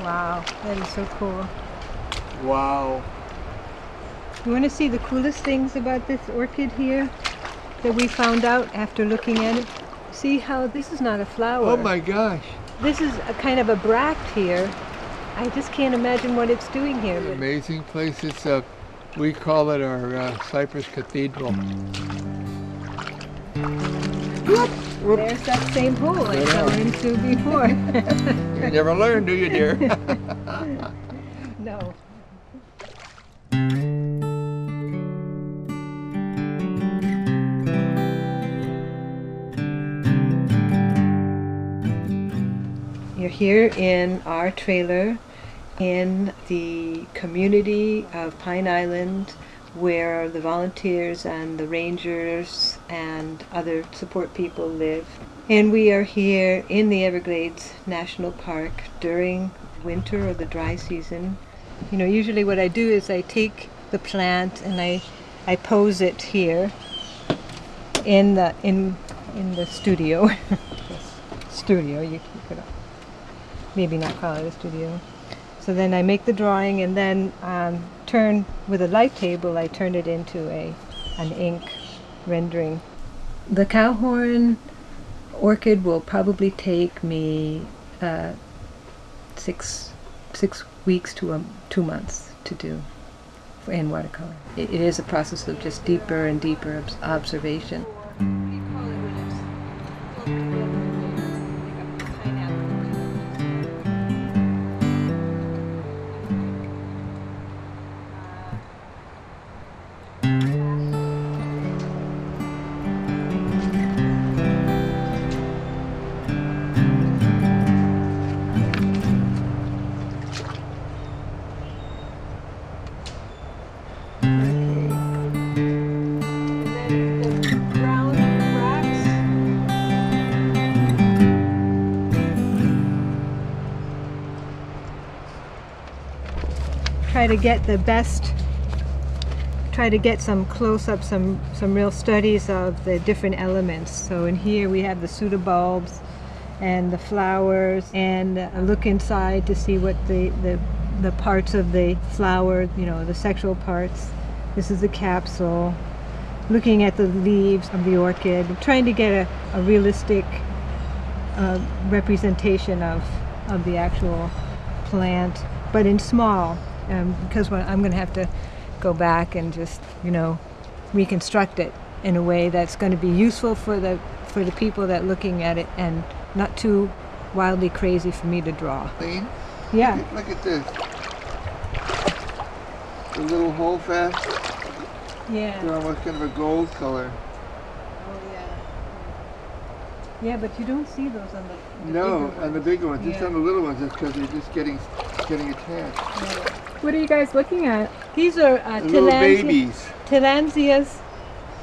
Wow, that is so cool. Wow. You want to see the coolest things about this orchid here that we found out after looking at it? See how this is not a flower. Oh my gosh. This is a kind of a bract here. I just can't imagine what it's doing here. But Amazing place. It's a, we call it our uh, Cypress Cathedral. Whoop, whoop. there's that same hole I fell into before. You never learn, do you, dear? no. You're here in our trailer in the community of Pine Island where the volunteers and the rangers and other support people live. And we are here in the Everglades National Park during winter or the dry season. You know, usually what I do is I take the plant and I I pose it here in the in in the studio. studio, you, you could maybe not call it a studio. So then I make the drawing and then um, turn with a light table. I turn it into a an ink rendering. The cowhorn orchid will probably take me uh, six six weeks to a, two months to do in watercolor. It, it is a process of just deeper and deeper obs- observation. Try to get the best. Try to get some close-up, some some real studies of the different elements. So in here we have the pseudobulbs and the flowers, and look inside to see what the the the parts of the flower, you know, the sexual parts. This is the capsule. Looking at the leaves of the orchid, trying to get a, a realistic uh, representation of, of the actual plant, but in small, um, because I'm going to have to go back and just, you know, reconstruct it in a way that's going to be useful for the for the people that are looking at it and not too wildly crazy for me to draw. Clean. Yeah. Look at this. The little hole fast. Yeah. They're almost kind of a gold color. Oh yeah. Yeah, but you don't see those on the, the no, on the ones. bigger ones. Just on the little ones, it's because they're just getting getting attached. Yeah. What are you guys looking at? These are uh, little Tillandsia- babies. Tillandsias.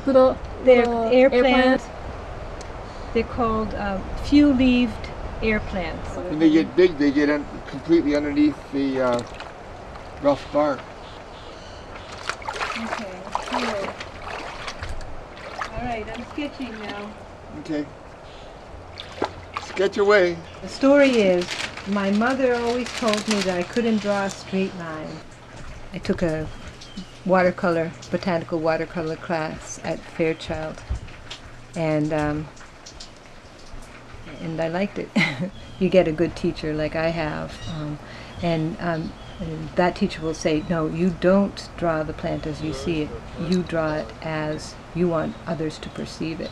Little, They're little air, air plants. plants? They're called uh, few-leaved air plants. When they get big, they get un- completely underneath the uh, rough bark. Okay, cool. All right, I'm sketching now. Okay. Sketch away. The story is, my mother always told me that I couldn't draw a straight line. I took a watercolor, botanical watercolor class at Fairchild, and um, and I liked it. you get a good teacher like I have, um, and, um, and that teacher will say, no, you don't draw the plant as you see it. You draw it as you want others to perceive it.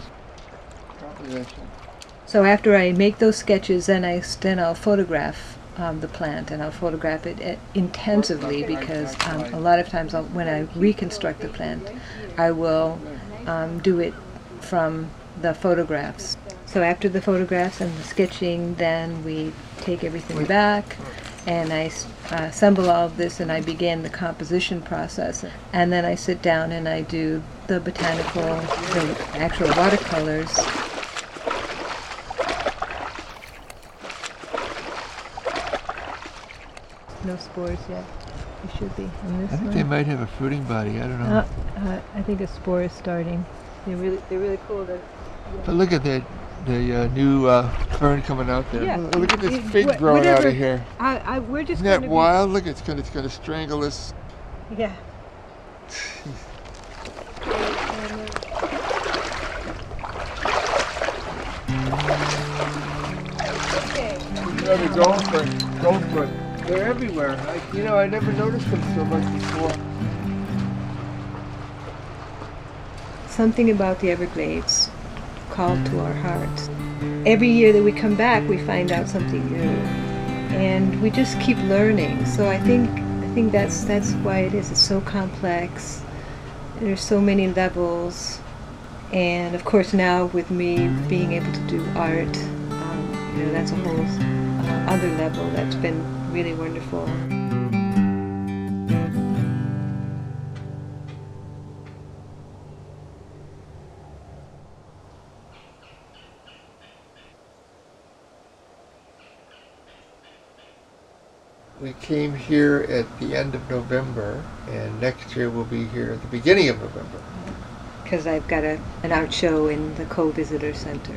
So after I make those sketches, then I then I'll photograph um, the plant and I'll photograph it uh, intensively because um, a lot of times I'll, when I reconstruct the plant, I will um, do it from the photographs. So after the photographs and the sketching, then we take everything back and I uh, assemble all of this and I begin the composition process. And then I sit down and I do the botanical, the actual watercolors No spores yet. It should be on this I think one. they might have a fruiting body. I don't know. Uh, uh, I think a spore is starting. They're really, they're really cool. They're, But look at that, the uh, new uh, fern coming out there. Yeah. Look at this fig wha- growing out of here. I, I, we're just Isn't that be- wild? Look, it's gonna, it's gonna strangle us. Yeah. You know, the gopher, gopher, they're everywhere. I, you know, I never noticed them so much before. Something about the Everglades called to our hearts. Every year that we come back, we find out something new, and we just keep learning. So I think I think that's that's why it is. It's so complex. There's so many levels, and of course now with me being able to do art, um, you know, that's a whole uh, other level. That's been really wonderful. We came here at the end of November, and next year we'll be here at the beginning of November. because I've got a, an art show in the Coe Visitor Center.